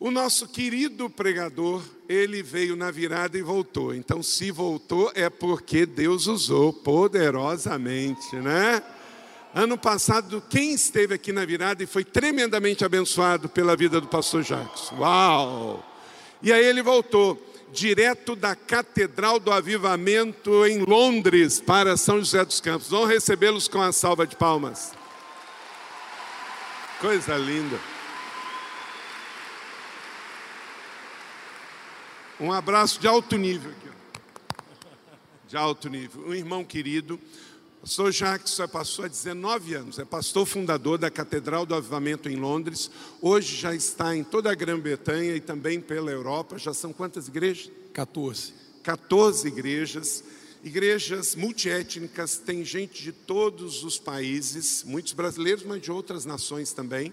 O nosso querido pregador, ele veio na virada e voltou. Então, se voltou, é porque Deus usou poderosamente, né? Ano passado, quem esteve aqui na virada e foi tremendamente abençoado pela vida do pastor Jacques? Uau! E aí ele voltou direto da Catedral do Avivamento em Londres para São José dos Campos. Vamos recebê-los com a salva de palmas. Coisa linda. Um abraço de alto nível aqui. De alto nível. Um irmão querido. O pastor Jacques é pastor há 19 anos, é pastor fundador da Catedral do Avivamento em Londres. Hoje já está em toda a Grã-Bretanha e também pela Europa. Já são quantas igrejas? 14. 14 igrejas. Igrejas multiétnicas, tem gente de todos os países, muitos brasileiros, mas de outras nações também.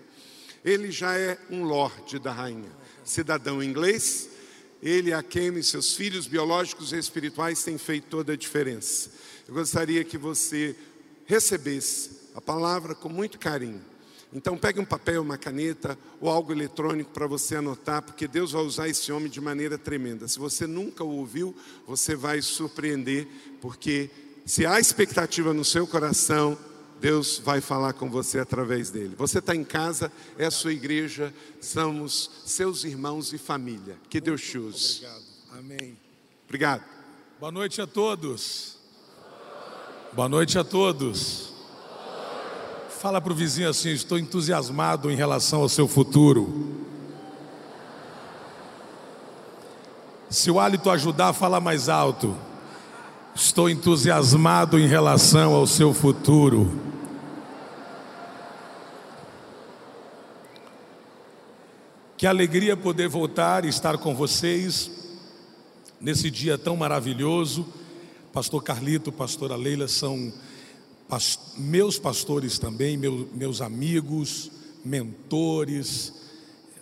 Ele já é um lorde da rainha, cidadão inglês, ele, a quem seus filhos biológicos e espirituais têm feito toda a diferença. Eu gostaria que você recebesse a palavra com muito carinho. Então pegue um papel, uma caneta ou algo eletrônico para você anotar, porque Deus vai usar esse homem de maneira tremenda. Se você nunca o ouviu, você vai surpreender, porque se há expectativa no seu coração, Deus vai falar com você através dele. Você está em casa, é a sua igreja, somos seus irmãos e família. Que Deus te use. Obrigado. Amém. Obrigado. Boa noite a todos. Boa noite a todos. Fala para o vizinho assim: estou entusiasmado em relação ao seu futuro. Se o hálito ajudar, fala mais alto. Estou entusiasmado em relação ao seu futuro. Que alegria poder voltar e estar com vocês nesse dia tão maravilhoso. Pastor Carlito, pastora Leila são past meus pastores também, meu, meus amigos, mentores,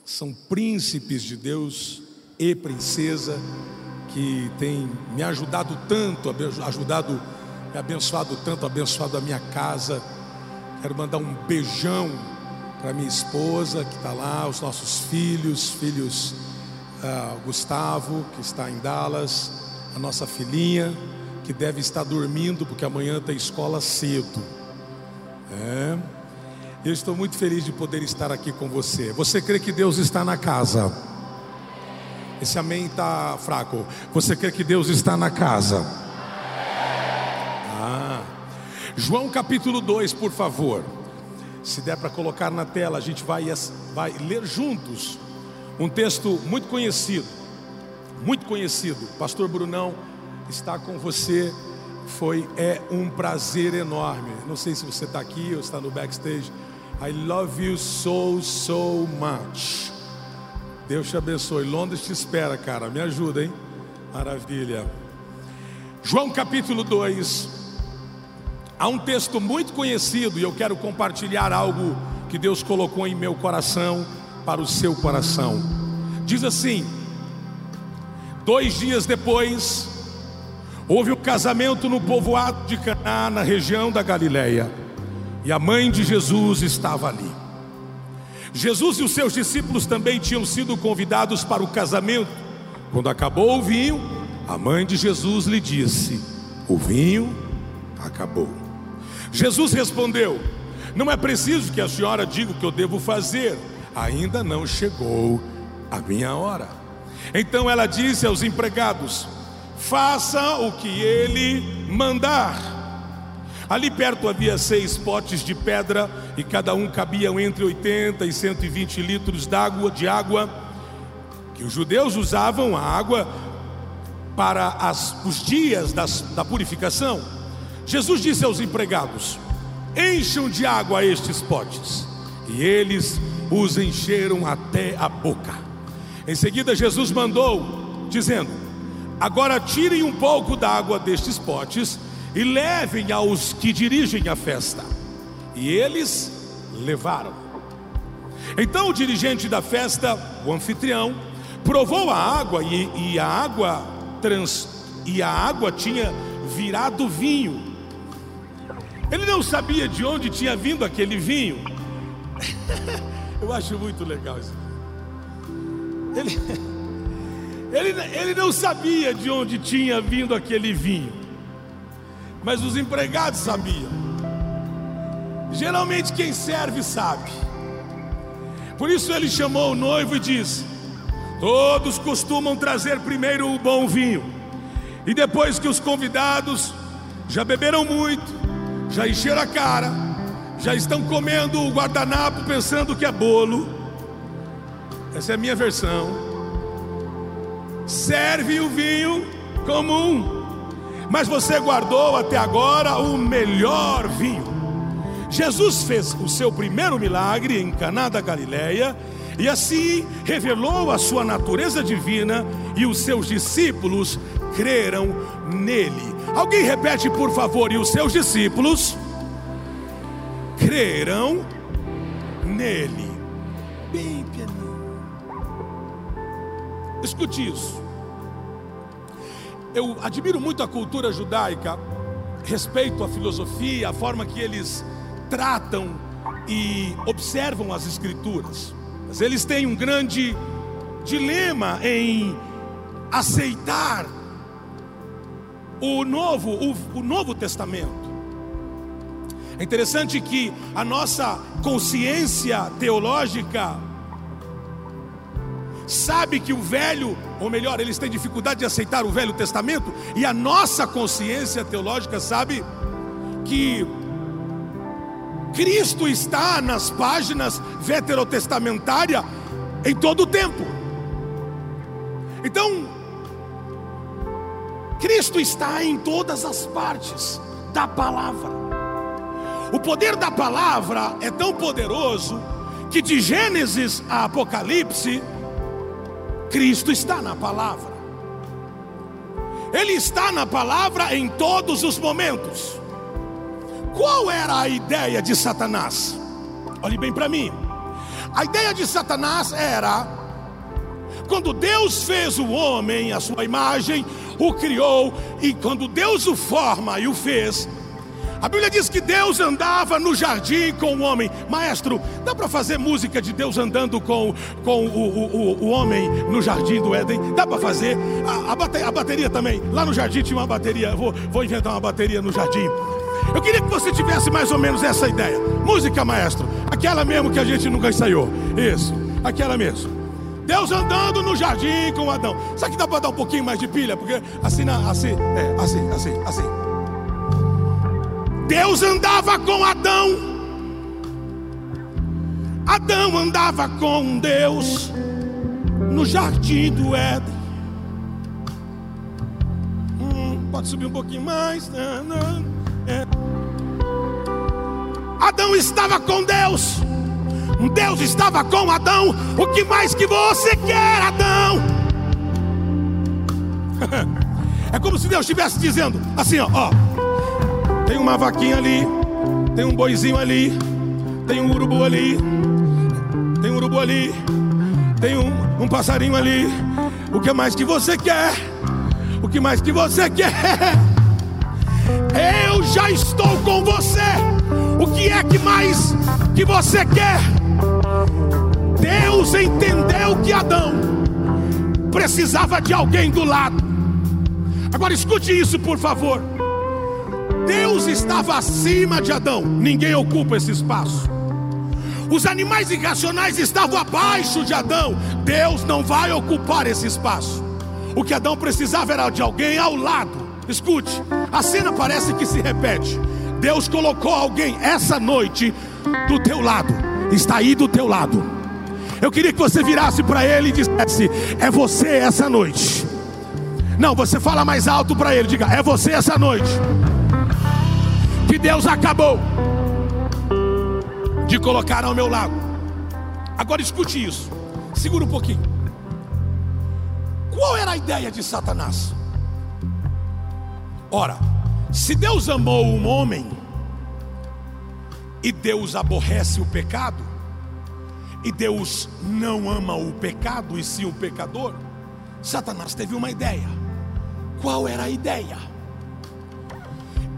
são príncipes de Deus e princesa que tem me ajudado tanto, ajudado, me abençoado tanto, abençoado a minha casa. Quero mandar um beijão para minha esposa que está lá, os nossos filhos, filhos uh, Gustavo, que está em Dallas, a nossa filhinha, que deve estar dormindo, porque amanhã tem escola cedo. É. Eu estou muito feliz de poder estar aqui com você. Você crê que Deus está na casa? Esse amém está fraco. Você crê que Deus está na casa? Ah. João capítulo 2, por favor. Se der para colocar na tela, a gente vai, vai ler juntos um texto muito conhecido. Muito conhecido. Pastor Brunão está com você. Foi é um prazer enorme. Não sei se você está aqui ou está no backstage. I love you so so much. Deus te abençoe. Londres te espera, cara. Me ajuda, hein? Maravilha. João capítulo 2. Há um texto muito conhecido e eu quero compartilhar algo que Deus colocou em meu coração para o seu coração. Diz assim: Dois dias depois, houve um casamento no povoado de Caná, na região da Galileia, e a mãe de Jesus estava ali. Jesus e os seus discípulos também tinham sido convidados para o casamento. Quando acabou o vinho, a mãe de Jesus lhe disse: O vinho acabou. Jesus respondeu: Não é preciso que a senhora diga o que eu devo fazer, ainda não chegou a minha hora. Então ela disse aos empregados: Faça o que ele mandar. Ali perto havia seis potes de pedra e cada um cabia entre 80 e 120 litros d'água, de água, que os judeus usavam a água para as, os dias das, da purificação. Jesus disse aos empregados: Encham de água estes potes. E eles os encheram até a boca. Em seguida, Jesus mandou, dizendo: Agora tirem um pouco da água destes potes e levem aos que dirigem a festa. E eles levaram. Então o dirigente da festa, o anfitrião, provou a água e, e a água trans, e a água tinha virado vinho. Ele não sabia de onde tinha vindo aquele vinho. Eu acho muito legal isso. ele, ele, ele não sabia de onde tinha vindo aquele vinho, mas os empregados sabiam. Geralmente quem serve sabe. Por isso ele chamou o noivo e disse: Todos costumam trazer primeiro o bom vinho, e depois que os convidados já beberam muito, já encheram a cara, já estão comendo o guardanapo pensando que é bolo. Essa é a minha versão. Serve o vinho comum, mas você guardou até agora o melhor vinho. Jesus fez o seu primeiro milagre em Caná da Galileia e assim revelou a sua natureza divina e os seus discípulos creram nele. Alguém repete, por favor, e os seus discípulos creram nele. Bem pianinho. Escute isso. Eu admiro muito a cultura judaica, respeito a filosofia, a forma que eles tratam e observam as escrituras. Mas eles têm um grande dilema em aceitar o novo, o, o novo testamento. É interessante que a nossa consciência teológica sabe que o velho, ou melhor, eles têm dificuldade de aceitar o Velho Testamento, e a nossa consciência teológica sabe que Cristo está nas páginas veterotestamentárias em todo o tempo. Então, Cristo está em todas as partes da palavra. O poder da palavra é tão poderoso que de Gênesis a Apocalipse, Cristo está na palavra. Ele está na palavra em todos os momentos. Qual era a ideia de Satanás? Olhe bem para mim. A ideia de Satanás era quando Deus fez o homem, a sua imagem, o criou, e quando Deus o forma e o fez, a Bíblia diz que Deus andava no jardim com o homem. Maestro, dá para fazer música de Deus andando com, com o, o, o homem no jardim do Éden? Dá para fazer? A, a, bateria, a, bateria, também. Lá no jardim tinha uma bateria. Vou, vou inventar uma bateria no jardim. Eu queria que você tivesse mais ou menos essa ideia. Música, maestro. Aquela mesmo que a gente nunca ensaiou. Isso, aquela mesmo. Deus andando no jardim com Adão. Será que dá para dar um pouquinho mais de pilha? Porque assim, assim, é, assim, assim, assim. Deus andava com Adão. Adão andava com Deus no jardim do Éden. Hum, pode subir um pouquinho mais. Não. É. Adão estava com Deus. Deus estava com Adão. O que mais que você quer, Adão? É como se Deus estivesse dizendo assim, ó, ó, Tem uma vaquinha ali, tem um boizinho ali, tem um urubu ali, tem um urubu ali, tem um, um passarinho ali. O que mais que você quer? O que mais que você quer? Eu já estou com você. O que é que mais que você quer? Deus entendeu que Adão precisava de alguém do lado. Agora escute isso, por favor. Deus estava acima de Adão, ninguém ocupa esse espaço. Os animais irracionais estavam abaixo de Adão, Deus não vai ocupar esse espaço. O que Adão precisava era de alguém ao lado. Escute, a cena parece que se repete. Deus colocou alguém essa noite do teu lado, está aí do teu lado. Eu queria que você virasse para ele e dissesse: É você essa noite. Não, você fala mais alto para ele, diga: É você essa noite. Que Deus acabou de colocar ao meu lado. Agora escute isso, segura um pouquinho. Qual era a ideia de Satanás? Ora, se Deus amou um homem e Deus aborrece o pecado, e Deus não ama o pecado e sim o pecador, Satanás teve uma ideia. Qual era a ideia?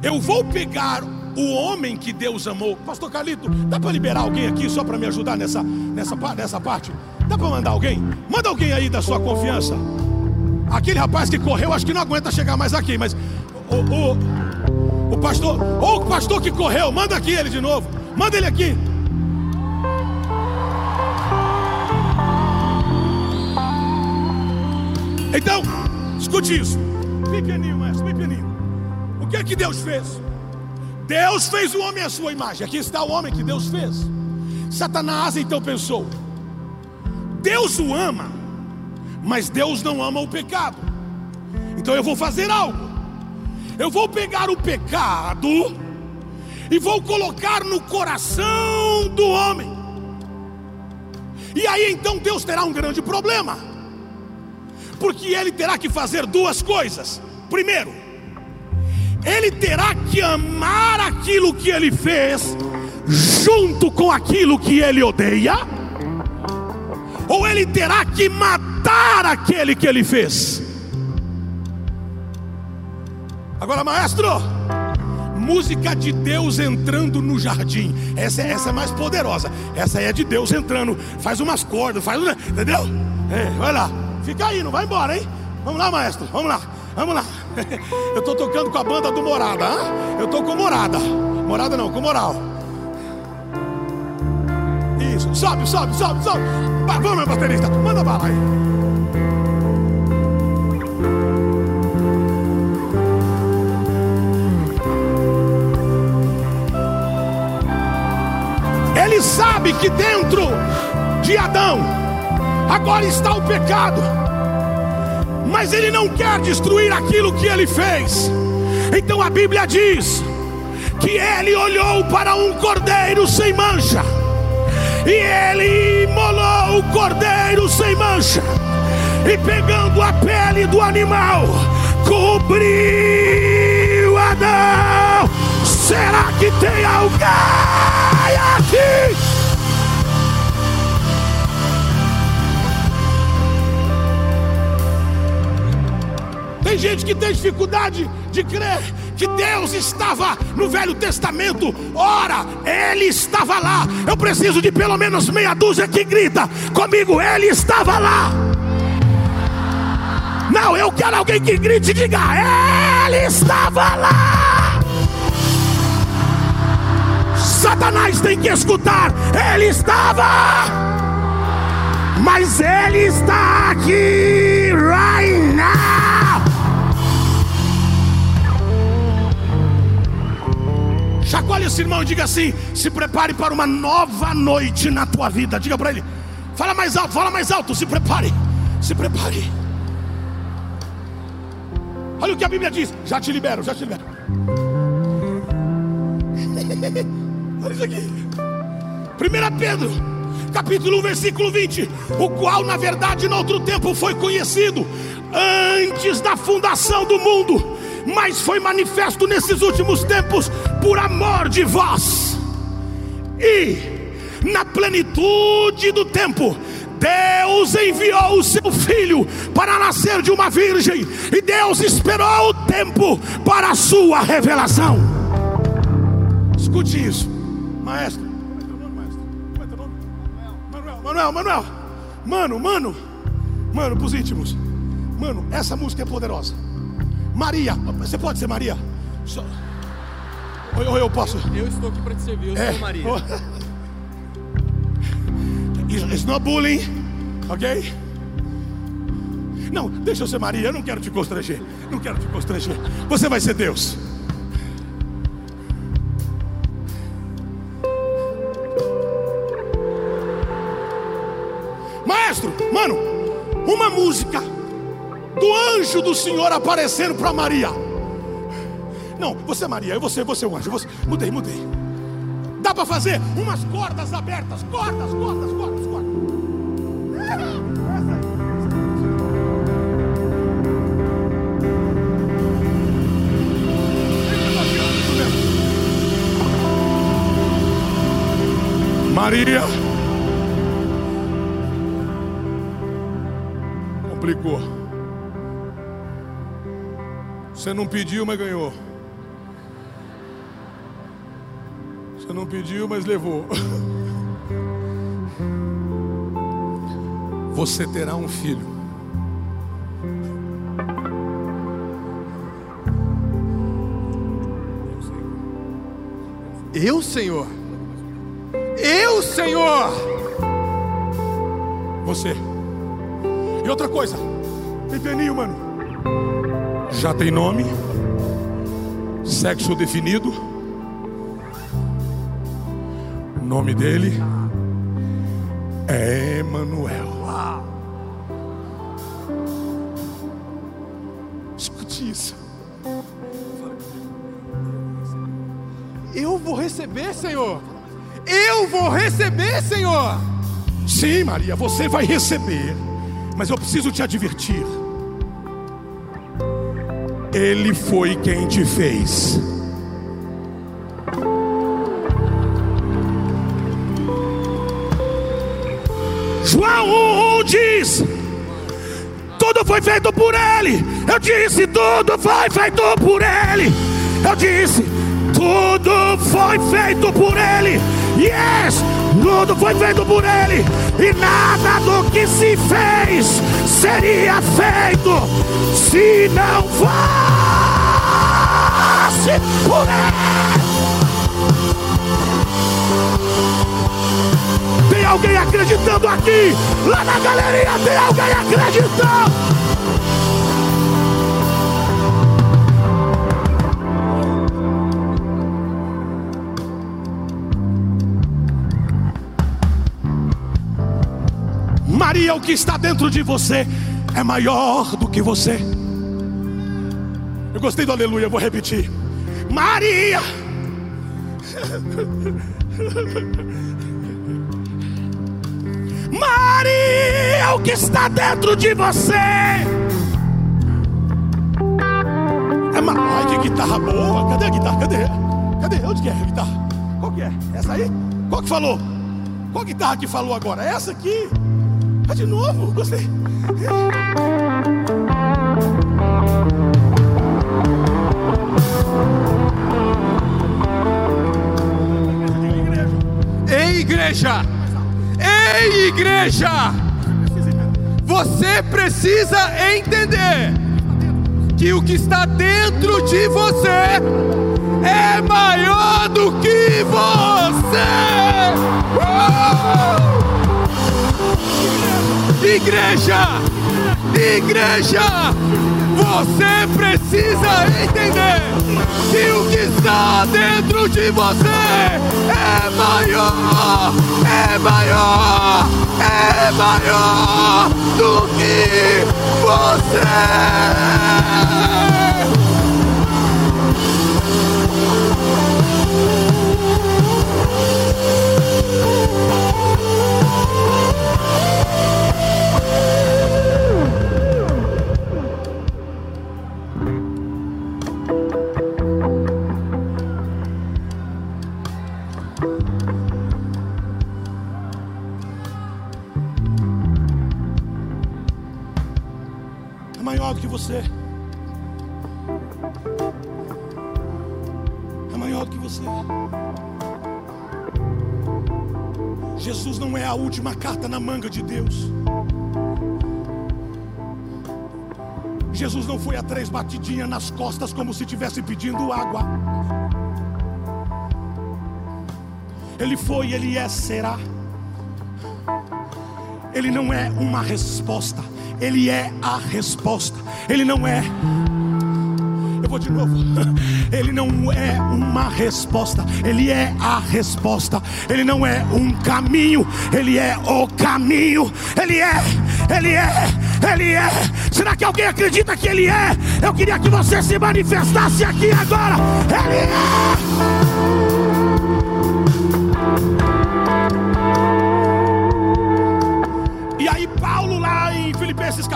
Eu vou pegar o homem que Deus amou. Pastor Carlito, dá para liberar alguém aqui só para me ajudar nessa, nessa, nessa parte? Dá para mandar alguém? Manda alguém aí da sua confiança. Aquele rapaz que correu, acho que não aguenta chegar mais aqui, mas o, o, o pastor, ou o pastor que correu, manda aqui ele de novo. Manda ele aqui. Então, escute isso. Pequenininho, mestre, pequenininho. O que é que Deus fez? Deus fez o homem à sua imagem. Aqui está o homem que Deus fez. Satanás então pensou: Deus o ama, mas Deus não ama o pecado. Então eu vou fazer algo. Eu vou pegar o pecado e vou colocar no coração do homem. E aí então Deus terá um grande problema, porque ele terá que fazer duas coisas. Primeiro, ele terá que amar aquilo que ele fez, junto com aquilo que ele odeia, ou ele terá que matar aquele que ele fez. Agora, maestro, música de Deus entrando no jardim. Essa, essa é mais poderosa. Essa é de Deus entrando. Faz umas cordas, faz, entendeu? É, vai lá, fica aí, não vai embora, hein? Vamos lá, maestro, vamos lá. Vamos lá. Eu estou tocando com a banda do Morada. Hein? Eu estou com Morada. Morada não, com moral. Isso. Sobe, sobe, sobe, sobe. Vamos, meu baterista. Manda bala aí. Ele sabe que dentro de Adão agora está o pecado mas ele não quer destruir aquilo que ele fez. Então a Bíblia diz que ele olhou para um cordeiro sem mancha, e ele imolou o cordeiro sem mancha, e pegando a pele do animal, cobriu Adão. Será que tem alguém aqui? Tem gente que tem dificuldade de crer que Deus estava no Velho Testamento. Ora, Ele estava lá. Eu preciso de pelo menos meia dúzia que grita comigo: Ele estava lá. Não, eu quero alguém que grite e diga: Ele estava lá. Satanás tem que escutar: Ele estava. Mas Ele está aqui right now. Chacoalhe esse irmão e diga assim: se prepare para uma nova noite na tua vida. Diga para ele. Fala mais alto, fala mais alto. Se prepare, se prepare. Olha o que a Bíblia diz. Já te libero, já te libero. Olha isso aqui. 1 Pedro, capítulo 1, versículo 20. O qual, na verdade, no outro tempo foi conhecido antes da fundação do mundo mas foi manifesto nesses últimos tempos por amor de vós. E na plenitude do tempo, Deus enviou o seu filho para nascer de uma virgem, e Deus esperou o tempo para a sua revelação. Escute isso, maestro. Manuel, Manuel, mano, mano, mano, para os íntimos, mano, essa música é poderosa. Maria, você pode ser Maria? Só... Ou eu posso? Eu estou aqui para te servir, eu é. sou Maria. It's not bullying, ok? Não, deixa eu ser Maria, eu não quero te constranger. Não quero te constranger. Você vai ser Deus. Anjo do Senhor aparecendo para Maria. Não, você é Maria, eu você, você é um anjo. Você... Mudei, mudei. Dá para fazer umas cordas abertas, cordas, cordas, cordas, cordas. Maria complicou. Você não pediu, mas ganhou. não pediu, mas levou. Você terá um filho. Eu, Senhor? Eu, Senhor? Você. E outra coisa, tem mano. Já tem nome, sexo definido. O nome dele é Emanuel. Escute isso. Eu vou receber, Senhor. Eu vou receber, Senhor. Sim, Maria, você vai receber. Mas eu preciso te advertir. Ele foi quem te fez. João 1 diz: Tudo foi feito por Ele. Eu disse: Tudo foi feito por Ele. Eu disse: Tudo foi feito por Ele. Yes, tudo foi feito por Ele. E nada do que se fez seria feito se não fosse por Ele. Tem alguém acreditando aqui? Lá na galeria tem alguém acreditando? Maria, o que está dentro de você é maior do que você. Eu gostei do aleluia, vou repetir. Maria, Maria, o que está dentro de você é ma... Ai, que guitarra boa. Cadê a guitarra? Cadê? Cadê? Onde que é a guitarra? Qual que é? Essa aí? Qual que falou? Qual guitarra que falou agora? Essa aqui? Ah, de novo? Gostei. Ei, igreja! Ei, igreja! Você precisa entender que o que está dentro de você é maior do que você. Igreja! Igreja! Você precisa entender que o que está dentro de você é maior, é maior, é maior do que você. Não é a última carta na manga de Deus. Jesus não foi a três batidinhas nas costas como se estivesse pedindo água. Ele foi, ele é, será. Ele não é uma resposta, ele é a resposta. Ele não é. Vou de novo. Ele não é uma resposta, ele é a resposta. Ele não é um caminho, ele é o caminho. Ele é, ele é, ele é. Será que alguém acredita que ele é? Eu queria que você se manifestasse aqui agora. Ele é.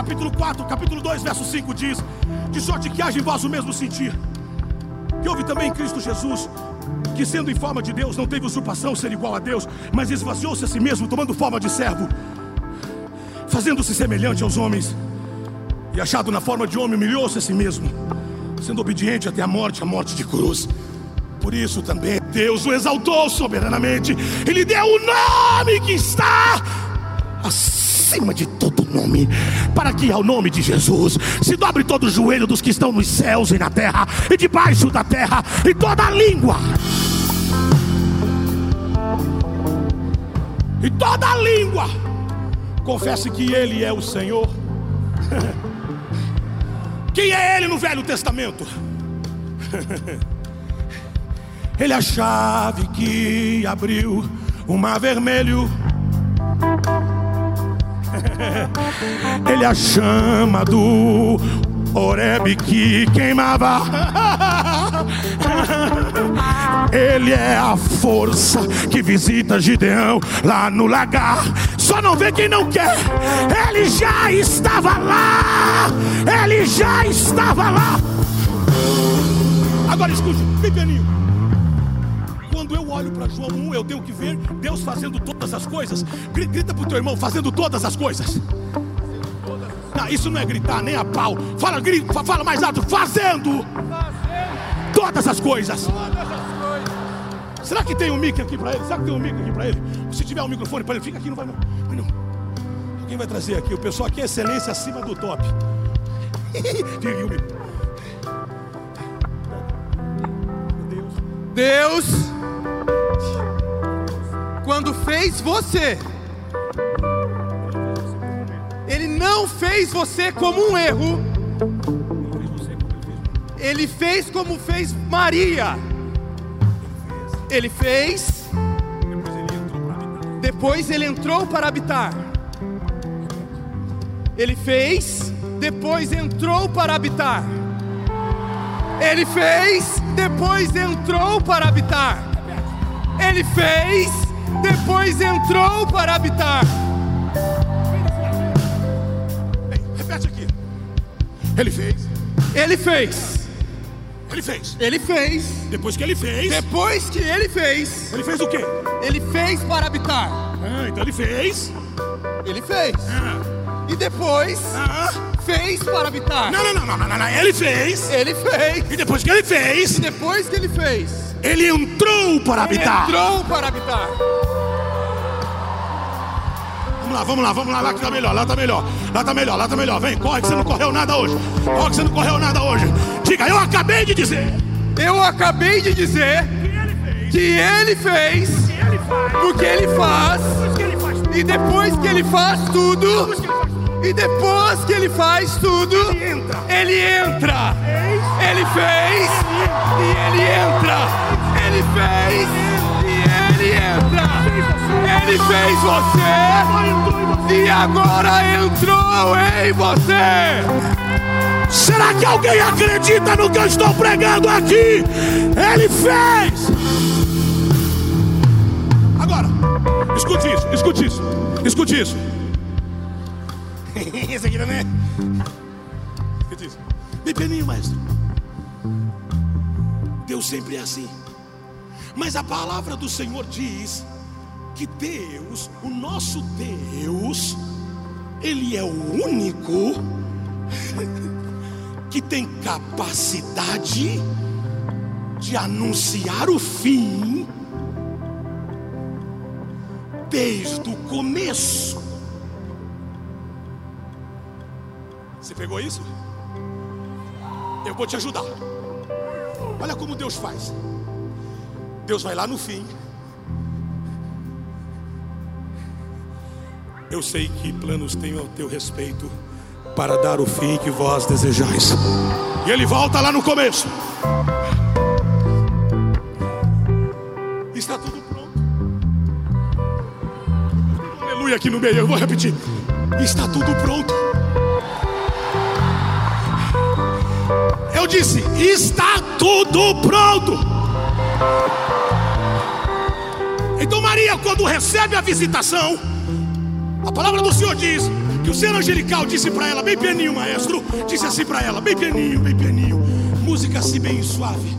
Capítulo 4, capítulo 2, verso 5 diz: De sorte que haja em vós o mesmo sentir, que houve também em Cristo Jesus, que sendo em forma de Deus, não teve usurpação ser igual a Deus, mas esvaziou-se a si mesmo, tomando forma de servo, fazendo-se semelhante aos homens, e achado na forma de homem, humilhou-se a si mesmo, sendo obediente até a morte, a morte de cruz. Por isso também Deus o exaltou soberanamente. Ele deu o nome que está acima de nome, para que ao nome de Jesus se dobre todo o joelho dos que estão nos céus e na terra e debaixo da terra e toda língua. E toda língua confesse que Ele é o Senhor. Quem é Ele no Velho Testamento? Ele é a chave que abriu o mar vermelho. Ele é a chama do Oreb que queimava. Ele é a força que visita Gideão lá no lagar. Só não vê quem não quer. Ele já estava lá. Ele já estava lá. Agora escute, bem pianinho. Quando eu olho para João 1, eu tenho que ver Deus fazendo todas as coisas. Grita para o teu irmão, fazendo todas as coisas. Não, isso não é gritar, nem a pau. Fala, grita, fala mais alto, fazendo, todas as coisas. Será que tem um mic aqui para ele? Será que tem um mic aqui para ele? Se tiver um microfone para ele, fica aqui, não vai não. Não. Quem vai trazer aqui? O pessoal aqui é excelência acima do top. Mic. Deus, quando fez você, Ele não fez você como um erro, Ele fez como fez Maria. Ele fez, depois ele entrou para habitar. Ele fez, depois entrou para habitar. Ele fez, depois entrou para habitar. Ele fez, depois entrou para habitar. Repete aqui. Ele fez. Ele fez. Ele fez. Ele fez. Depois que ele fez. Depois que ele fez. Ele fez o quê? Ele fez para habitar. Ah, então ele fez. Ele fez. Ah, E depois ah. fez para habitar. Não, não, não, não, não, não, não. Ele fez. Ele fez. E depois que ele fez, E depois que ele fez. Ele entrou para Ele habitar. entrou para habitar. Vamos lá, vamos lá, vamos lá, lá que tá melhor, lá tá melhor, lá tá melhor, lá tá melhor. Vem, corre que você não correu nada hoje. Corre que você não correu nada hoje. Diga, eu acabei de dizer. Eu acabei de dizer que ele fez o que ele faz. E depois que ele faz tudo, e depois que ele faz tudo, ele entra. Ele fez e ele entra. Ele fez e ele entra. Ele fez você e agora entrou em você. Será que alguém acredita no que eu estou pregando aqui? Ele fez. Agora, escute isso, escute isso, escute isso. Esse aqui também. Escute isso. Bem pequenininho, maestro. Deus sempre é assim. Mas a palavra do Senhor diz que Deus, o nosso Deus, Ele é o único que tem capacidade de anunciar o fim desde o começo. Pegou isso? Eu vou te ajudar. Olha como Deus faz. Deus vai lá no fim. Eu sei que planos tenho ao teu respeito para dar o fim que vós desejais. E ele volta lá no começo. Está tudo pronto. Aleluia aqui no meio, eu vou repetir. Está tudo pronto. Eu disse: está tudo pronto. Então Maria, quando recebe a visitação, a palavra do Senhor diz que o ser angelical disse para ela, bem pianinho, maestro, disse assim para ela, bem pianinho, bem pianinho, música assim bem suave.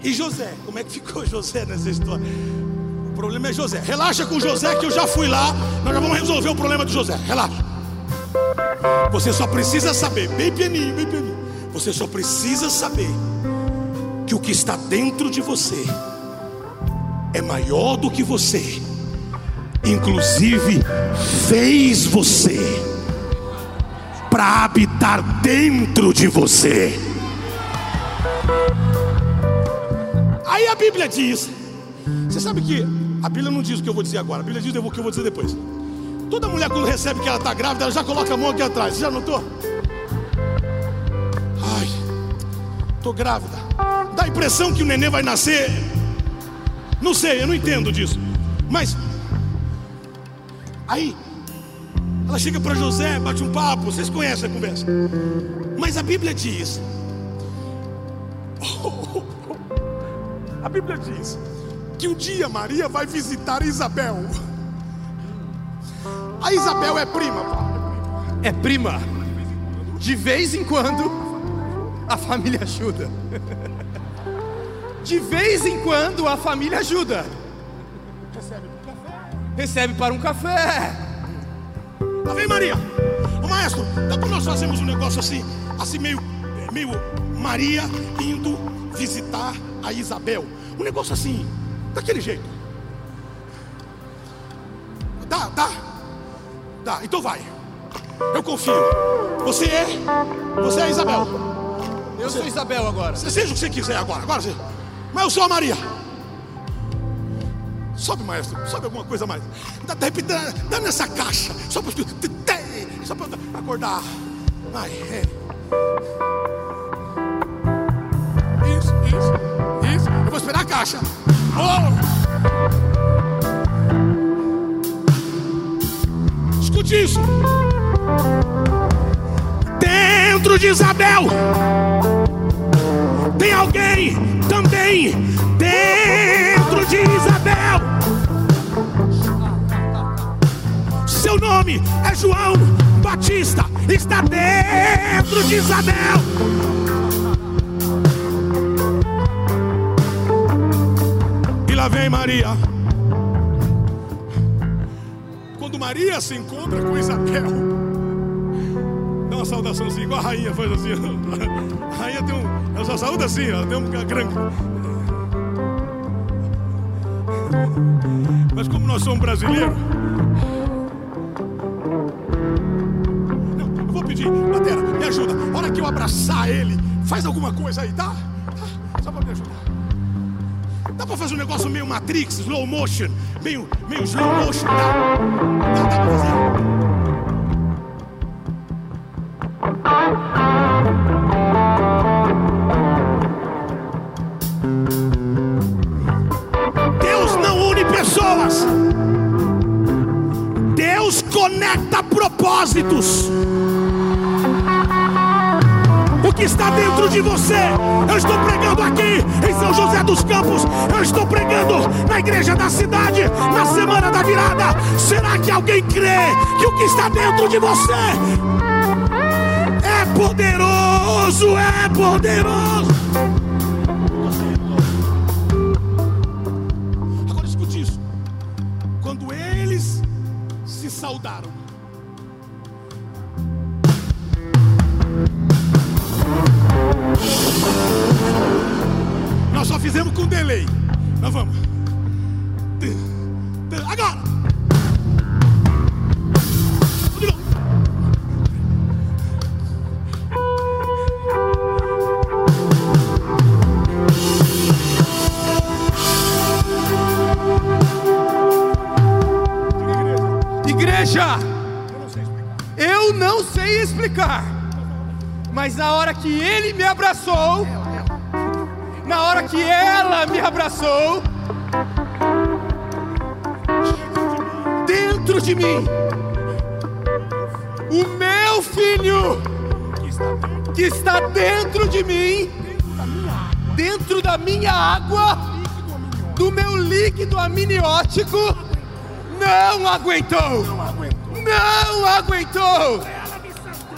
E José, como é que ficou José nessa história? O problema é José. Relaxa com José que eu já fui lá, nós já vamos resolver o problema de José. Relaxa. Você só precisa saber, bem pianinho, bem pianinho. Você só precisa saber que o que está dentro de você é maior do que você, inclusive fez você para habitar dentro de você. Aí a Bíblia diz: você sabe que a Bíblia não diz o que eu vou dizer agora, a Bíblia diz o que eu vou dizer depois. Toda mulher, quando recebe que ela está grávida, ela já coloca a mão aqui atrás. Você já notou? Ai, estou grávida. Dá a impressão que o neném vai nascer. Não sei, eu não entendo disso. Mas, aí, ela chega para José, bate um papo. Vocês conhecem a conversa. Mas a Bíblia diz. A Bíblia diz que um dia Maria vai visitar Isabel. A Isabel é prima, É prima. De vez em quando a família ajuda. De vez em quando a família ajuda. Recebe para um café. Lá vem Maria. Ô maestro, dá para nós fazermos um negócio assim, assim meio, meio Maria indo visitar a Isabel. Um negócio assim, daquele jeito. Dá, dá. Então vai. Eu confio. Você é. Você é Isabel. Eu sou Isabel agora. Você seja o que você quiser agora. Agora você. Mas eu sou a Maria. Sobe, maestro. Sobe alguma coisa mais. Dá, dá, dá nessa caixa. Só para só acordar. Vai. É. Isso, isso, isso. Eu vou esperar a caixa. Oh! Dentro de Isabel tem alguém também dentro de Isabel. Seu nome é João Batista, está dentro de Isabel. E lá vem Maria. Quando Maria se encontra com Isabel, dá uma saudação assim, igual a rainha faz assim. A rainha tem um. Ela só saúda assim, ela tem um grande. Mas como nós somos brasileiros. Não, eu vou pedir, Batera, me ajuda. A hora que eu abraçar ele, faz alguma coisa aí, tá? tá? Só para me ajudar. Dá para fazer um negócio meio Matrix, slow motion, meio, meio slow motion, tá? Dá, dá para fazer. Deus não une pessoas. Deus conecta propósitos. O que está dentro de você, eu estou pregando aqui São José dos Campos, eu estou pregando na igreja da cidade, na semana da virada. Será que alguém crê que o que está dentro de você é poderoso? É poderoso. Água, do meu líquido amniótico, não aguentou. Não aguentou.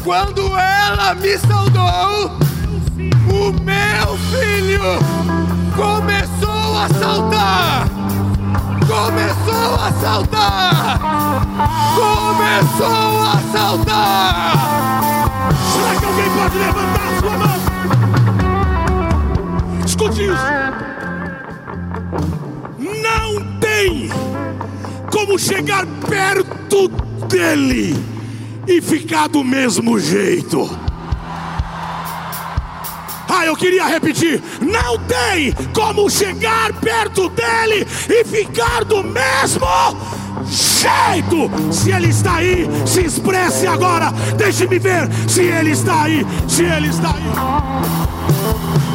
Quando ela me saudou, o meu filho começou a saltar. Começou a saltar. Começou a saltar. Será que alguém pode levantar a sua mão? isso. Não tem como chegar perto dele e ficar do mesmo jeito. Ah, eu queria repetir: não tem como chegar perto dele e ficar do mesmo jeito. Se ele está aí, se expresse agora. Deixe-me ver se ele está aí. Se ele está aí.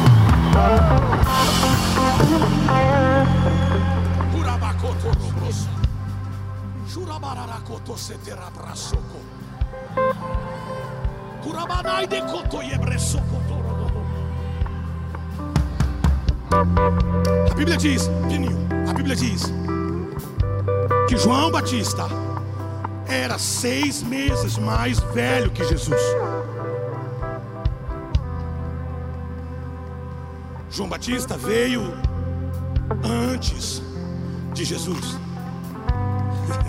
A Bíblia diz, a Bíblia diz que João Batista era seis meses mais velho que Jesus. João Batista veio antes de Jesus.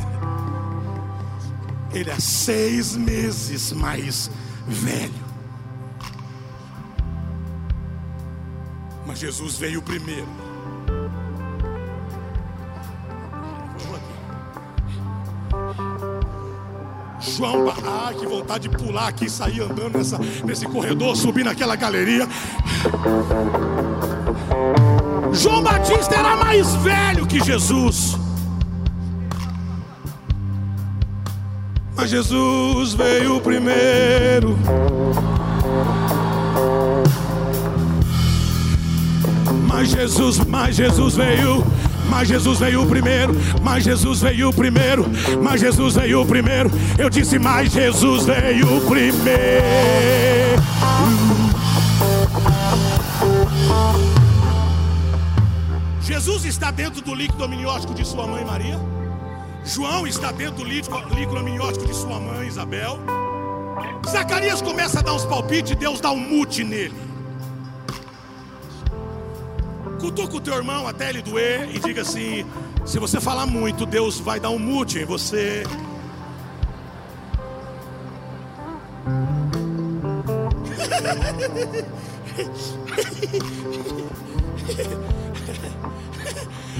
Ele é seis meses mais velho. Mas Jesus veio primeiro. João, ah, que vontade de pular aqui, sair andando nessa, nesse corredor, subir naquela galeria. João Batista era mais velho que Jesus. Mas Jesus veio primeiro. Mas Jesus, mas Jesus veio mas Jesus veio primeiro, mas Jesus veio primeiro, mas Jesus veio primeiro. Eu disse, mas Jesus veio primeiro. Jesus está dentro do líquido amniótico de sua mãe Maria. João está dentro do líquido amniótico de sua mãe Isabel. Zacarias começa a dar uns palpites, Deus dá um mute nele. Cutuca o teu irmão até ele doer e diga assim: se você falar muito, Deus vai dar um mute em você.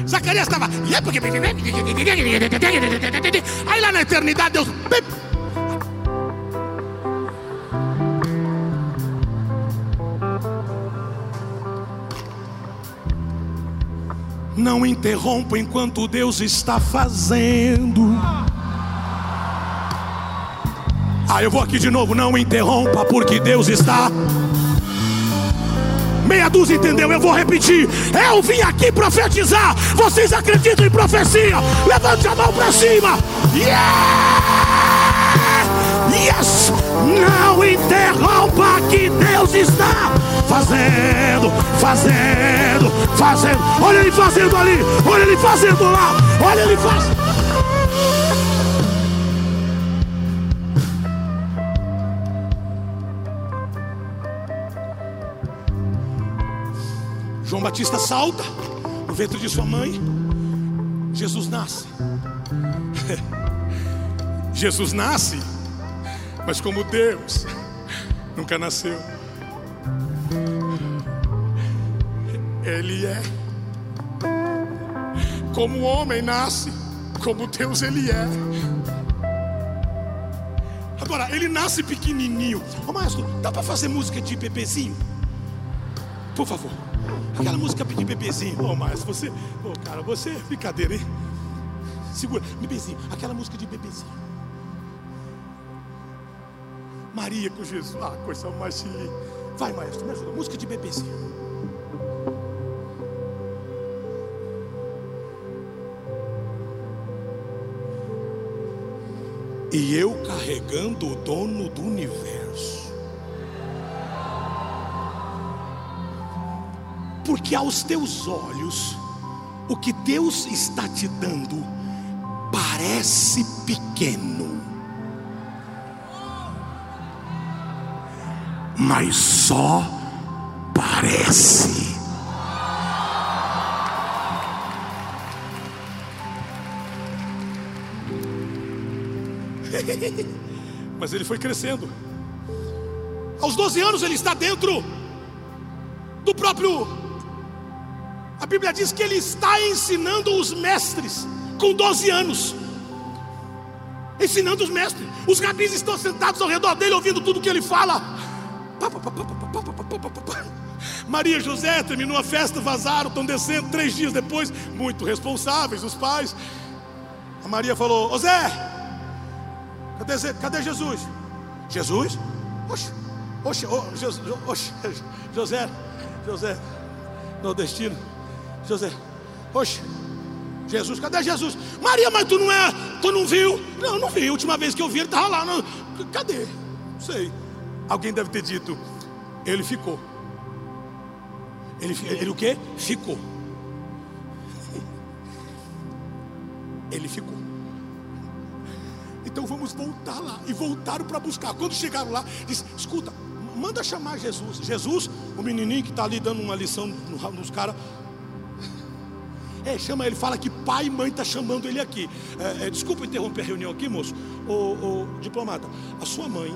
Zacarias estava. Aí lá na eternidade, Deus. Não interrompa enquanto Deus está fazendo. Ah, eu vou aqui de novo. Não interrompa, porque Deus está. Meia dúzia entendeu? Eu vou repetir. Eu vim aqui profetizar. Vocês acreditam em profecia? Levante a mão para cima. Yeah! Yes! Não interrompa que Deus está fazendo, fazendo, fazendo. Olha ele fazendo ali, olha ele fazendo lá, olha ele fazendo. João Batista salta no ventre de sua mãe. Jesus nasce. Jesus nasce, mas como Deus nunca nasceu. Ele é. Como o homem nasce, como Deus ele é. Agora, ele nasce pequenininho. Ô maestro, dá para fazer música de bebezinho? Por favor. Aquela música de bebezinho. Ô maestro, você. Ô cara, você brincadeira, hein? Segura, bebezinho. Aquela música de bebezinho. Maria com Jesus. Ah, coisa mais linda. Vai, maestro, me ajuda. Música de bebezinho. e eu carregando o dono do universo. Porque aos teus olhos, o que Deus está te dando parece pequeno, mas só parece. Mas ele foi crescendo. Aos 12 anos ele está dentro do próprio. A Bíblia diz que ele está ensinando os mestres com 12 anos. ensinando os mestres. Os rabis estão sentados ao redor dele, ouvindo tudo que ele fala. Maria e José terminou a festa, vazaram, estão descendo três dias depois, muito responsáveis, os pais. A Maria falou: Ô Zé, cadê, cadê Jesus? Jesus? Oxe, oxe, oxe, oxe, José, José, nordestino, José, oxe, Jesus, cadê Jesus? Maria, mas tu não é, tu não viu? Não, não vi. A última vez que eu vi, ele estava lá. Não, cadê? Não sei. Alguém deve ter dito, ele ficou. Ele, ele o quê? Ficou. Ele ficou. Então vamos voltar lá. E voltaram para buscar. Quando chegaram lá, disse: escuta, manda chamar Jesus. Jesus, o menininho que está ali dando uma lição nos caras. É, chama ele, fala que pai e mãe está chamando ele aqui. É, é, desculpa interromper a reunião aqui, moço. Ô, ô, diplomata, a sua mãe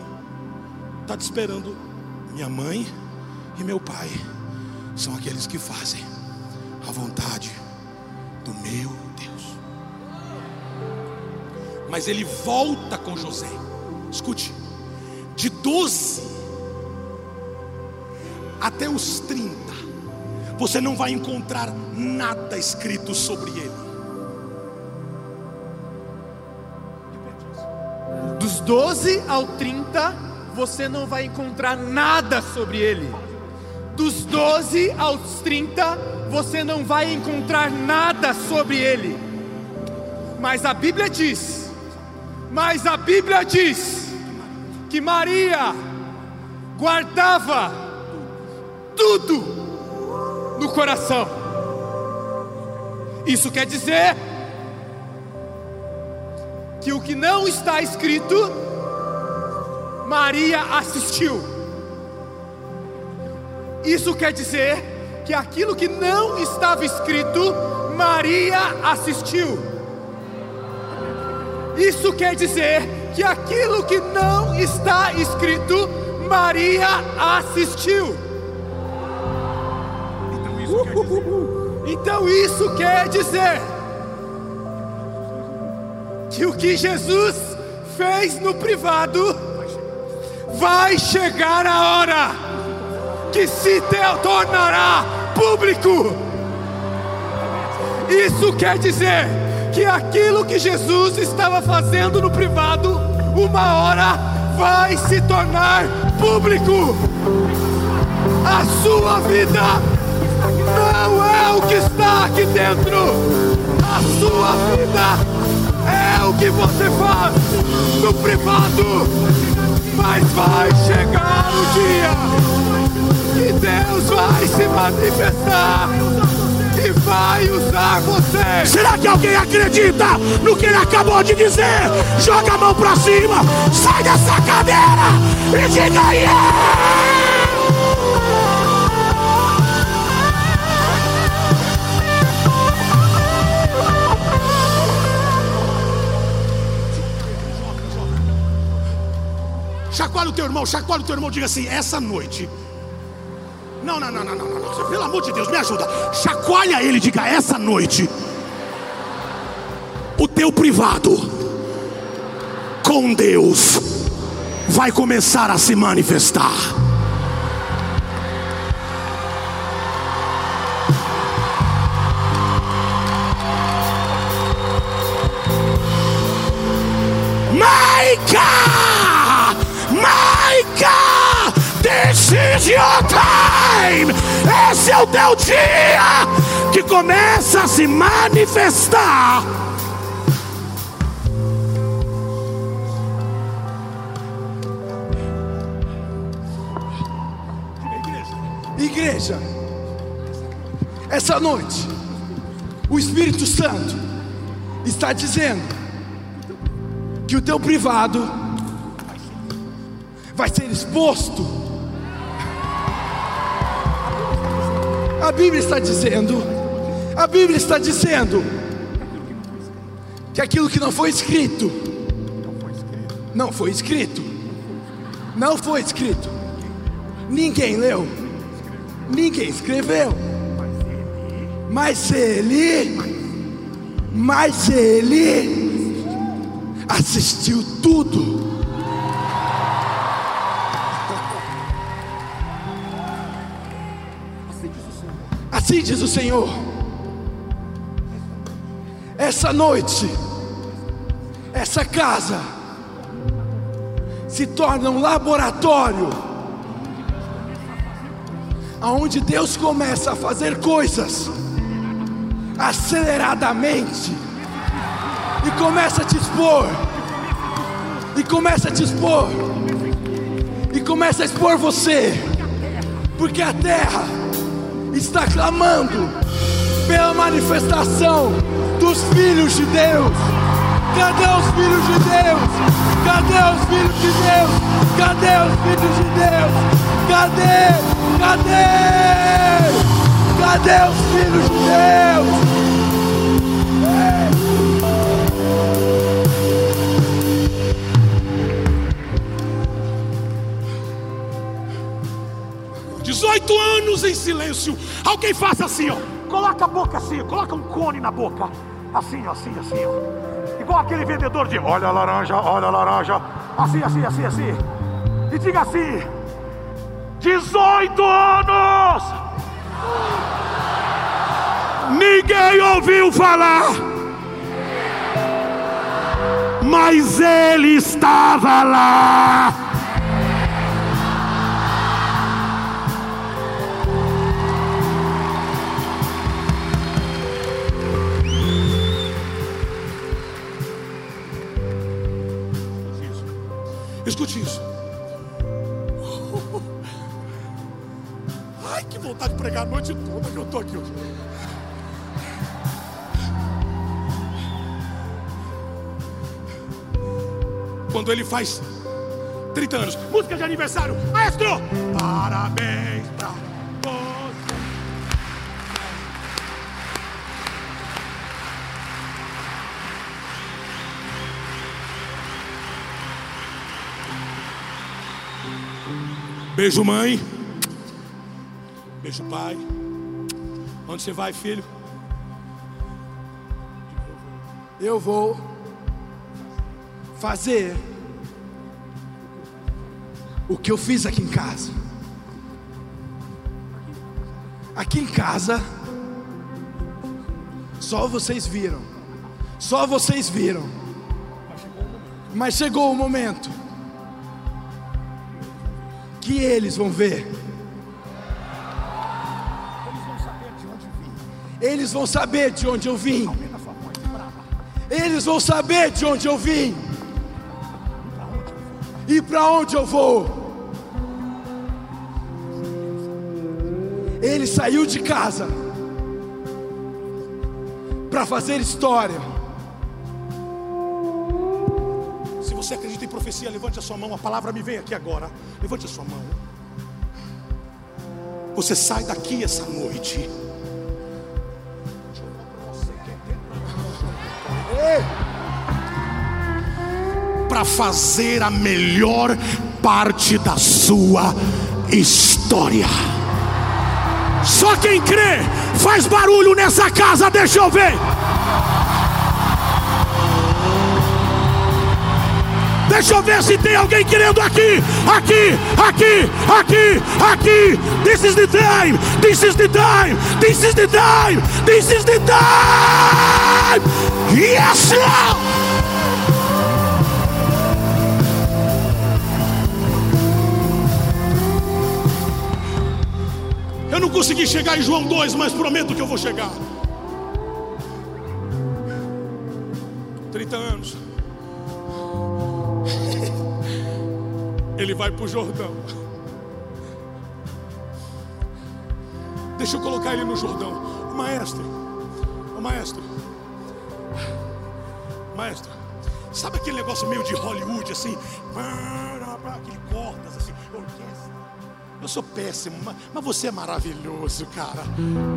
está te esperando. Minha mãe e meu pai são aqueles que fazem a vontade do meu Deus. Mas ele volta com José. Escute, de 12 até os 30, você não vai encontrar nada escrito sobre ele. Dos 12 ao 30, você não vai encontrar nada sobre ele dos 12 aos 30, você não vai encontrar nada sobre ele. Mas a Bíblia diz, mas a Bíblia diz que Maria guardava tudo no coração. Isso quer dizer que o que não está escrito, Maria assistiu. Isso quer dizer que aquilo que não estava escrito, Maria assistiu. Isso quer dizer que aquilo que não está escrito, Maria assistiu. Então isso quer dizer que o que Jesus fez no privado vai chegar a hora que se tornará público. Isso quer dizer que aquilo que Jesus estava fazendo no privado, uma hora vai se tornar público. A sua vida não é o que está aqui dentro, a sua vida é o que você faz no privado, mas vai chegar o dia Deus vai se manifestar e vai usar você. Será que alguém acredita no que ele acabou de dizer? Joga a mão pra cima, sai dessa cadeira e diga yeah! Chacoalha o teu irmão, chacoalha o teu irmão, diga assim: essa noite não, não, não, não, não, não. Pelo amor de Deus, me ajuda. Chacoalha ele, diga essa noite. O teu privado com Deus vai começar a se manifestar. Is your time. Esse é o teu dia que começa a se manifestar. Igreja, essa noite, o Espírito Santo está dizendo que o teu privado vai ser exposto A Bíblia está dizendo, a Bíblia está dizendo que aquilo que não foi escrito, não foi escrito, não foi escrito, ninguém leu, ninguém escreveu, mas ele, mas ele, assistiu tudo. Diz o Senhor. Essa noite, essa casa se torna um laboratório aonde Deus começa a fazer coisas aceleradamente e começa a te expor e começa a te expor e começa a expor você porque a terra está clamando pela manifestação dos filhos de Deus. Cadê os filhos de Deus? Cadê os filhos de Deus? Cadê os filhos de Deus? Cadê? Cadê? Cadê os filhos de Deus? 18 anos em silêncio. Alguém faça assim, ó. Coloca a boca assim, coloca um cone na boca. Assim, assim, assim, ó. Igual aquele vendedor de olha a laranja, olha a laranja. Assim, assim, assim, assim. E diga assim: 18 anos! Ninguém ouviu falar. Mas ele estava lá. A noite toda que eu estou aqui hoje. Quando ele faz 30 anos, música de aniversário, maestro! Parabéns pra você. Beijo, mãe. Beijo, pai. Onde você vai, filho? Eu vou fazer o que eu fiz aqui em casa. Aqui em casa, só vocês viram, só vocês viram. Mas chegou o momento que eles vão ver. Eles vão saber de onde eu vim. Eles vão saber de onde eu vim. E para onde eu vou. Ele saiu de casa para fazer história. Se você acredita em profecia, levante a sua mão. A palavra me vem aqui agora. Levante a sua mão. Você sai daqui essa noite. Para fazer a melhor parte da sua história. Só quem crê faz barulho nessa casa, deixa eu ver. Deixa eu ver se tem alguém querendo aqui, aqui, aqui, aqui, aqui. This is the time, this is the time, this is the time, this is the time. Yes, Lord. Não consegui chegar em João 2, mas prometo que eu vou chegar. 30 anos. Ele vai para o Jordão. Deixa eu colocar ele no Jordão. O maestro, o maestro, maestro, sabe aquele negócio meio de Hollywood assim? Aquele cortas assim, orquestra. Eu sou péssimo, mas, você é maravilhoso, cara.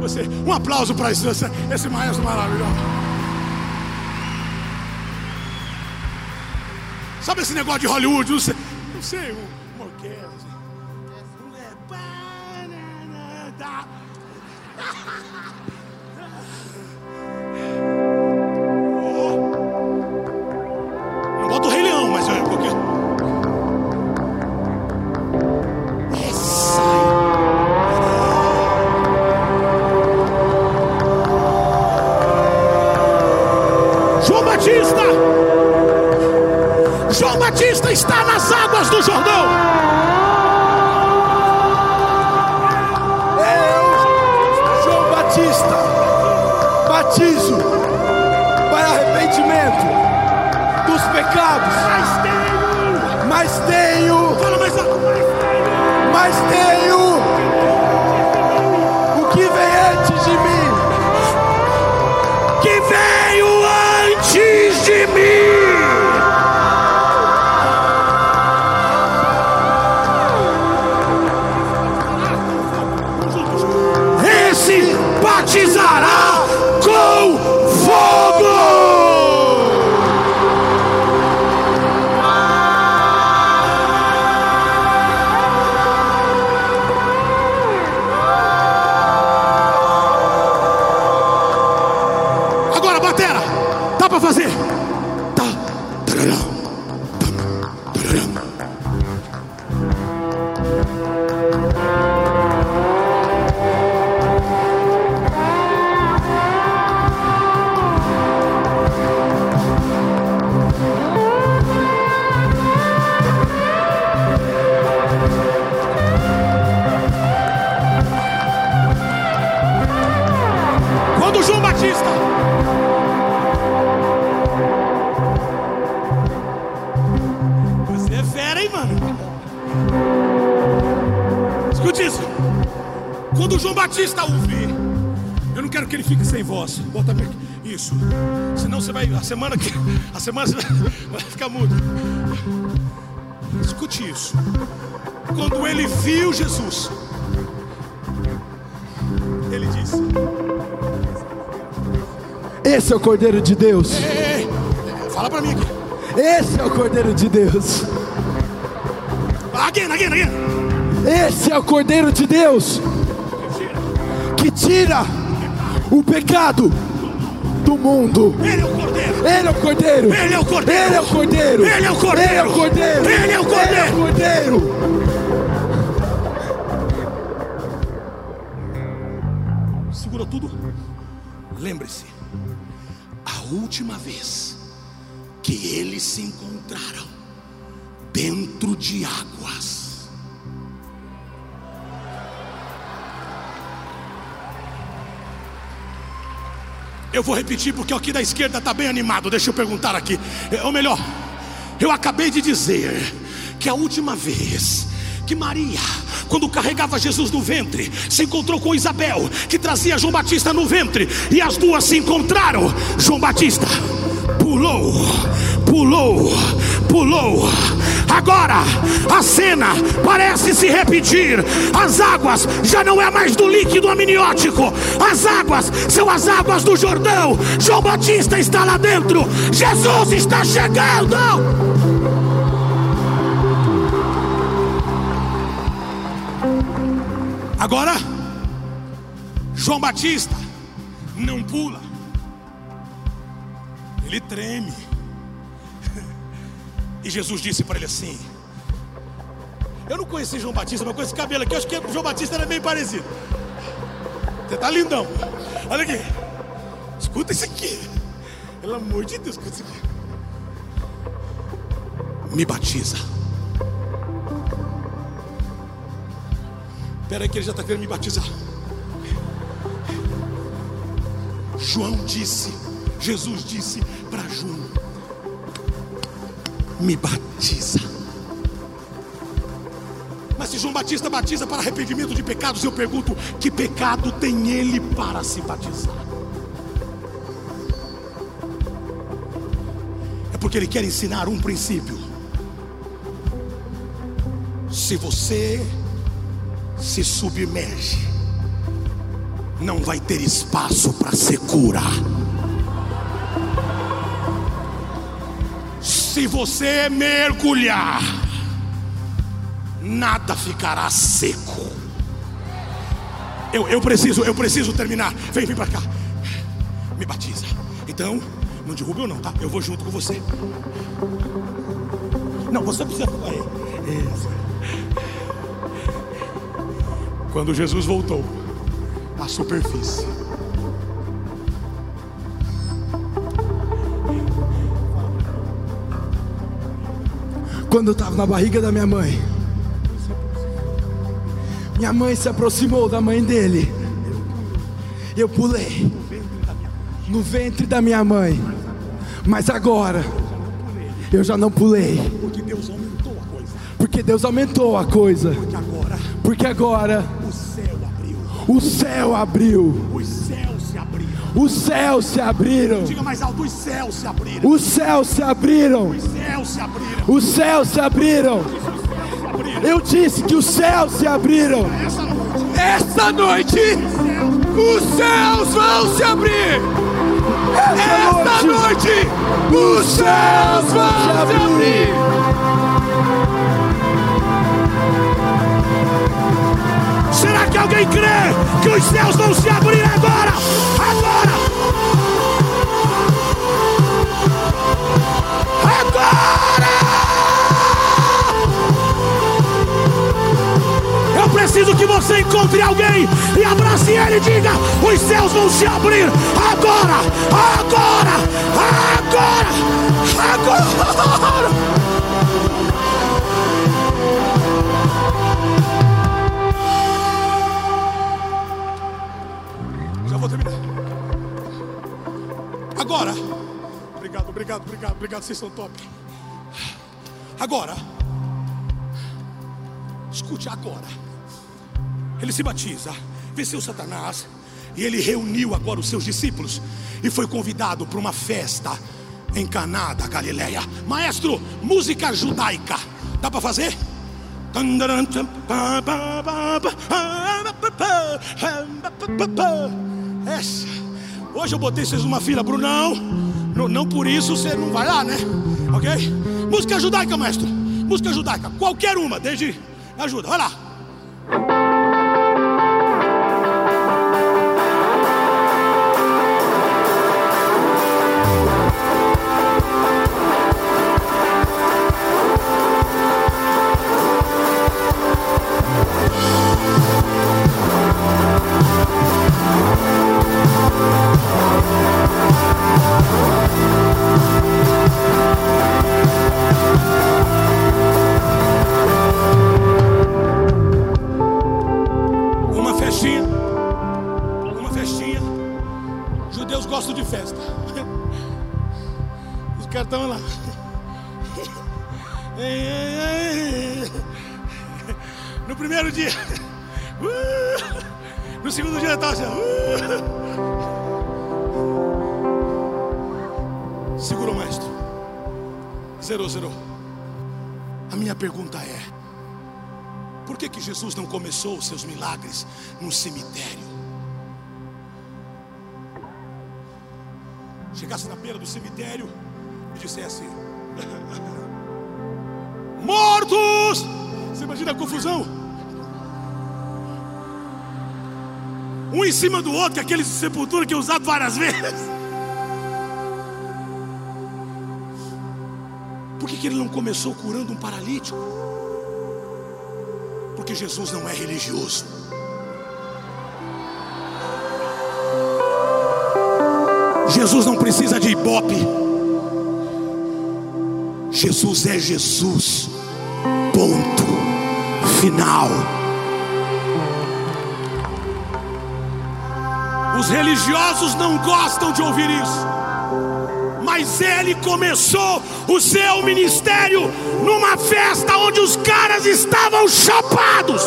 Você, um aplauso para esse, esse maestro maravilhoso. Sabe esse negócio de Hollywood? Não sei, não sei está nas águas do Jordão. Eu, João Batista, batizo para arrependimento dos pecados. Mas tenho, Mas tenho, mas tenho. Semana que. A semana vai, ficar mudo. Escute isso. Quando ele viu Jesus, ele disse: Esse é o Cordeiro de Deus. Ei, ei, fala pra mim aqui. Esse é o Cordeiro de Deus. Again, again, again. Esse é o Cordeiro de Deus que tira o pecado do mundo. Ele é o. Ele é o Cordeiro. Ele é o cordeiro. Ele é o Cordeiro. Ele é o cordeiro. Ele é o Cordeiro. Ele é o cordeiro. Ele é o Cordeiro. Segura tudo. Lembre-se, a última vez que eles se encontraram dentro de águas. Eu vou repetir porque aqui da esquerda está bem animado. Deixa eu perguntar aqui. É, Ou melhor, eu acabei de dizer que a última vez que Maria, quando carregava Jesus no ventre, se encontrou com Isabel, que trazia João Batista no ventre, e as duas se encontraram. João Batista pulou, pulou, pulou. Agora a cena parece se repetir. As águas já não é mais do líquido amniótico. As águas são as águas do Jordão. João Batista está lá dentro. Jesus está chegando. Agora, João Batista não pula, ele treme. E Jesus disse para ele assim: Eu não conheci João Batista, mas com esse cabelo aqui, acho que João Batista era bem parecido. Você tá lindão. Olha aqui, escuta isso aqui. Pelo amor de Deus, escuta isso aqui. Me batiza. Espera aí que ele já está querendo me batizar. João disse, Jesus disse para João: Me batiza. Mas se João Batista batiza para arrependimento de pecados, eu pergunto: que pecado tem ele para se batizar? É porque ele quer ensinar um princípio. Se você se submerge, não vai ter espaço para secura. Se você mergulhar, nada ficará seco. Eu, eu preciso, eu preciso terminar. Vem, vem para cá. Me batiza. Então, não derruba eu não, tá? Eu vou junto com você. Não, você precisa. Quando Jesus voltou à superfície, Quando eu estava na barriga da minha mãe, minha mãe se aproximou da mãe dele. Eu pulei no ventre da minha mãe. Mas agora eu já não pulei. Porque Deus aumentou a coisa. Porque Deus aumentou a coisa. Porque agora Porque agora o céu abriu. o céu abriu. Os céus se abriram. Os céus se abriram. Diga mais alto, os céus se abriram. Os céus se abriram. Os céus se abriram. Os céus se abriram. Eu disse que os céus se abriram. Esta noite os céus vão se abrir. Esta noite os céus vão se abrir. Será que alguém crê que os céus vão se abrir? Agora! Agora! Preciso que você encontre alguém e abrace ele e diga: os céus vão se abrir agora! Agora! Agora! Agora! Já vou terminar. Agora. Obrigado, obrigado, obrigado, obrigado, vocês são top. Agora. Escute agora. Ele se batiza, venceu Satanás e ele reuniu agora os seus discípulos e foi convidado para uma festa em Caná da Galileia. Maestro, música judaica. Dá para fazer? Essa. Hoje eu botei vocês numa fila, Brunão. Não, não por isso você não vai lá, né? Ok? Música judaica, maestro. Música judaica. Qualquer uma, desde. Ajuda, vai lá. Estão lá. No primeiro dia. No segundo dia estava assim. Segurou, maestro. Zerou, zerou. A minha pergunta é: por que, que Jesus não começou os seus milagres num cemitério? Chegasse na beira do cemitério e dissesse: Mortos! Você imagina a confusão? Um em cima do outro, aquele sepultura que é usado várias vezes. Por que, que ele não começou curando um paralítico? Porque Jesus não é religioso. Jesus não precisa de ibope. Jesus é Jesus. Ponto. Final. Os religiosos não gostam de ouvir isso. Mas ele começou o seu ministério numa festa onde os caras estavam chapados.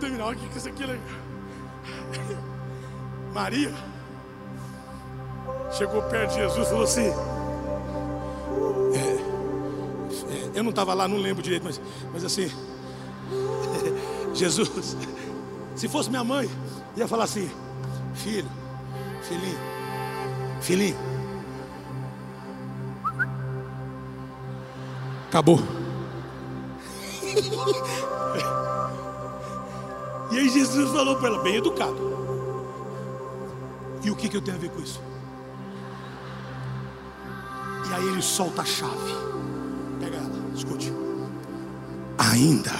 Terminar. Olha que isso aqui é legal. Maria chegou perto de Jesus e falou assim: é, é, Eu não estava lá, não lembro direito, mas, mas assim, Jesus, se fosse minha mãe, ia falar assim: Filho, filhinho, filhinho, acabou. E aí Jesus falou para ela, bem educado. E o que, que eu tenho a ver com isso? E aí ele solta a chave. Pega ela, escute. Ainda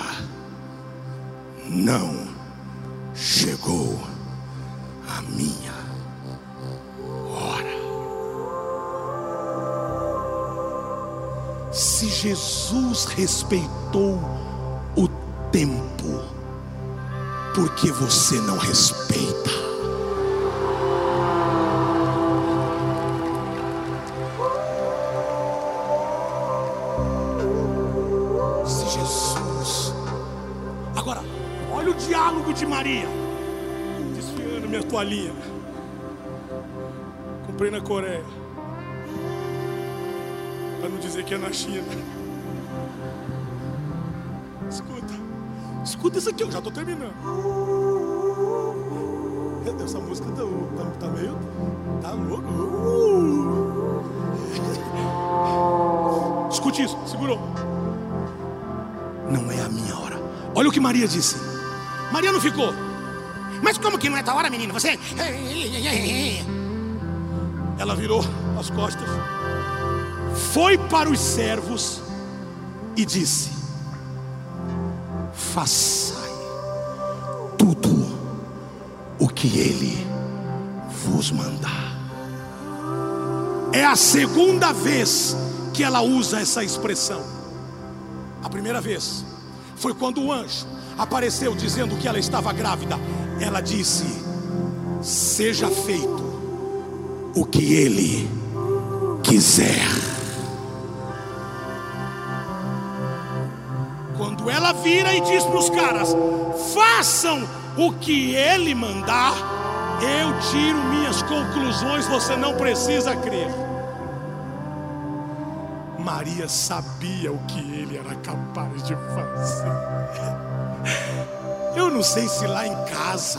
não chegou minha hora. Se Jesus respeitou o tempo, por que você não respeita? Se Jesus. Agora, olha o diálogo de Maria. Desfiando minha toalhinha. Comprei na Coreia. Para não dizer que é na China. Escuta isso aqui, eu já estou terminando. Meu Deus, essa música tá, tá, tá meio. Tá louco. Escute isso, segurou. Não é a minha hora. Olha o que Maria disse. Maria não ficou. Mas como que não é tua hora, menino? Você. Ela virou as costas, foi para os servos e disse: Façai tudo o que ele vos mandar. É a segunda vez que ela usa essa expressão. A primeira vez foi quando o anjo apareceu dizendo que ela estava grávida. Ela disse: Seja feito o que ele quiser. Ela vira e diz para os caras: façam o que ele mandar, eu tiro minhas conclusões, você não precisa crer. Maria sabia o que ele era capaz de fazer. Eu não sei se lá em casa,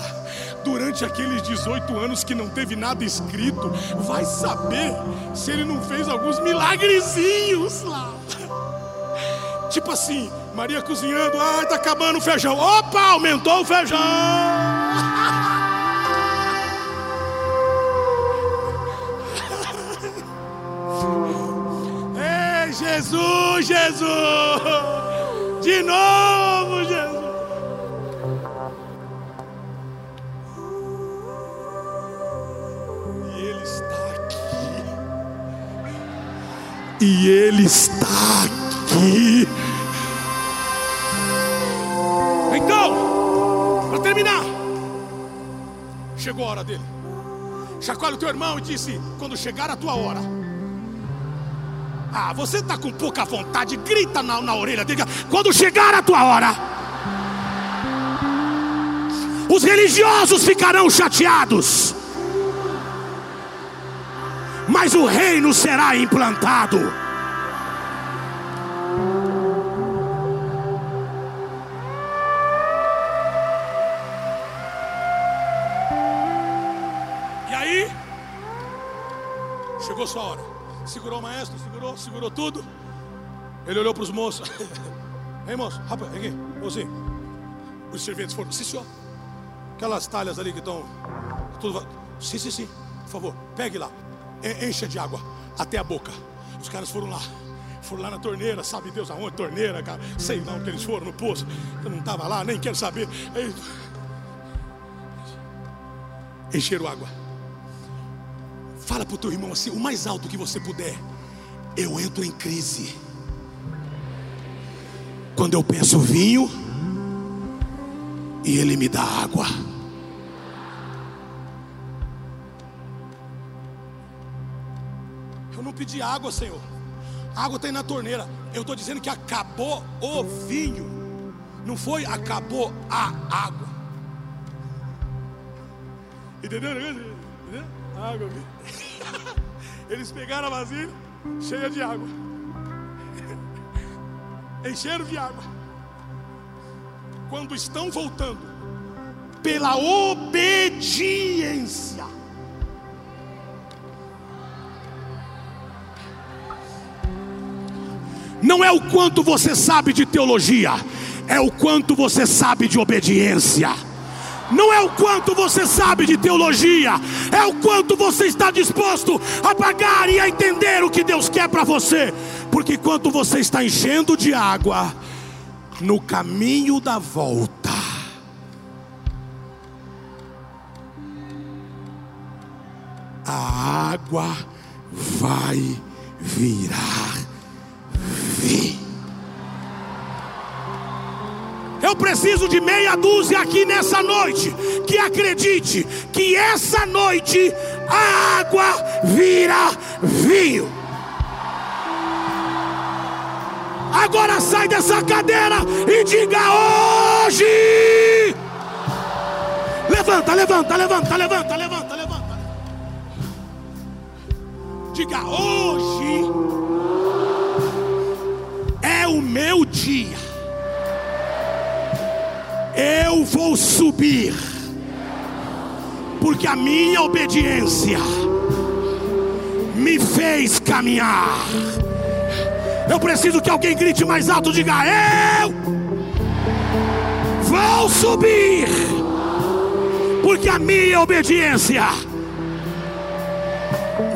durante aqueles 18 anos que não teve nada escrito, vai saber se ele não fez alguns milagrezinhos lá. Tipo assim, Maria cozinhando, ai, tá acabando o feijão. Opa, aumentou o feijão. Ei, Jesus, Jesus. De novo, Jesus. E ele está aqui. E ele está aqui. Chegou a hora dele. Chacoalha o teu irmão e disse: quando chegar a tua hora. Ah, você está com pouca vontade, grita na, na orelha dele. Quando chegar a tua hora, os religiosos ficarão chateados, mas o reino será implantado. Segurou o maestro, segurou, segurou tudo. Ele olhou para os moços. Ei, moço, rapaz, aqui, mocinho. Os serventes foram, sim, senhor. Aquelas talhas ali que estão. Tudo. Sim, sim, sim. Por favor, pegue lá. Encha de água até a boca. Os caras foram lá. Foram lá na torneira, sabe Deus aonde? Torneira, cara. Sei lá onde eles foram, no poço. Eu não estava lá, nem quero saber. Aí- Encheram água. Fala para o teu irmão assim, o mais alto que você puder. Eu entro em crise. Quando eu peço vinho e ele me dá água. Eu não pedi água, Senhor. A água tem na torneira. Eu estou dizendo que acabou o vinho. Não foi acabou a água. Entendeu? Entendeu? Água. Eles pegaram a vasilha cheia de água. Encheram de água. Quando estão voltando, pela obediência. Não é o quanto você sabe de teologia, é o quanto você sabe de obediência. Não é o quanto você sabe de teologia, é o quanto você está disposto a pagar e a entender o que Deus quer para você. Porque quando você está enchendo de água, no caminho da volta, água vai virar vinho. Eu preciso de meia dúzia aqui nessa noite que acredite que essa noite a água vira vinho. Agora sai dessa cadeira e diga hoje. Levanta, levanta, levanta, levanta, levanta, levanta. Diga hoje é o meu dia eu vou subir, porque a minha obediência me fez caminhar. Eu preciso que alguém grite mais alto, diga: Eu vou subir, porque a minha obediência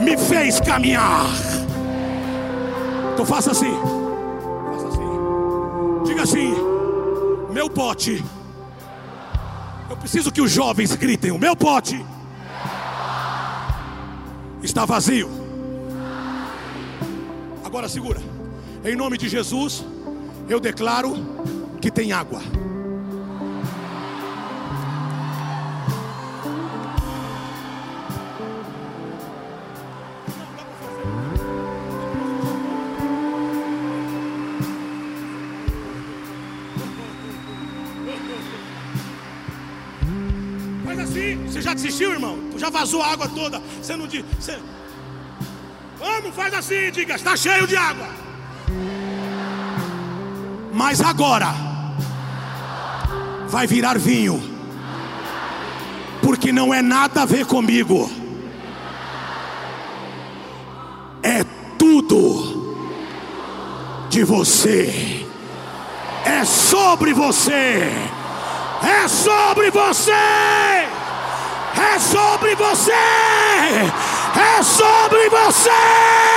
me fez caminhar. Então faça assim, faça assim, diga assim: Meu pote eu preciso que os jovens gritem: o meu pote está vazio. Agora segura. Em nome de Jesus, eu declaro que tem água. Desistiu, irmão? Já vazou a água toda. Você não diz. Você... Vamos, faz assim, diga, está cheio de água. Mas agora vai virar vinho. Porque não é nada a ver comigo. É tudo de você. É sobre você. É sobre você é sobre você, é sobre você.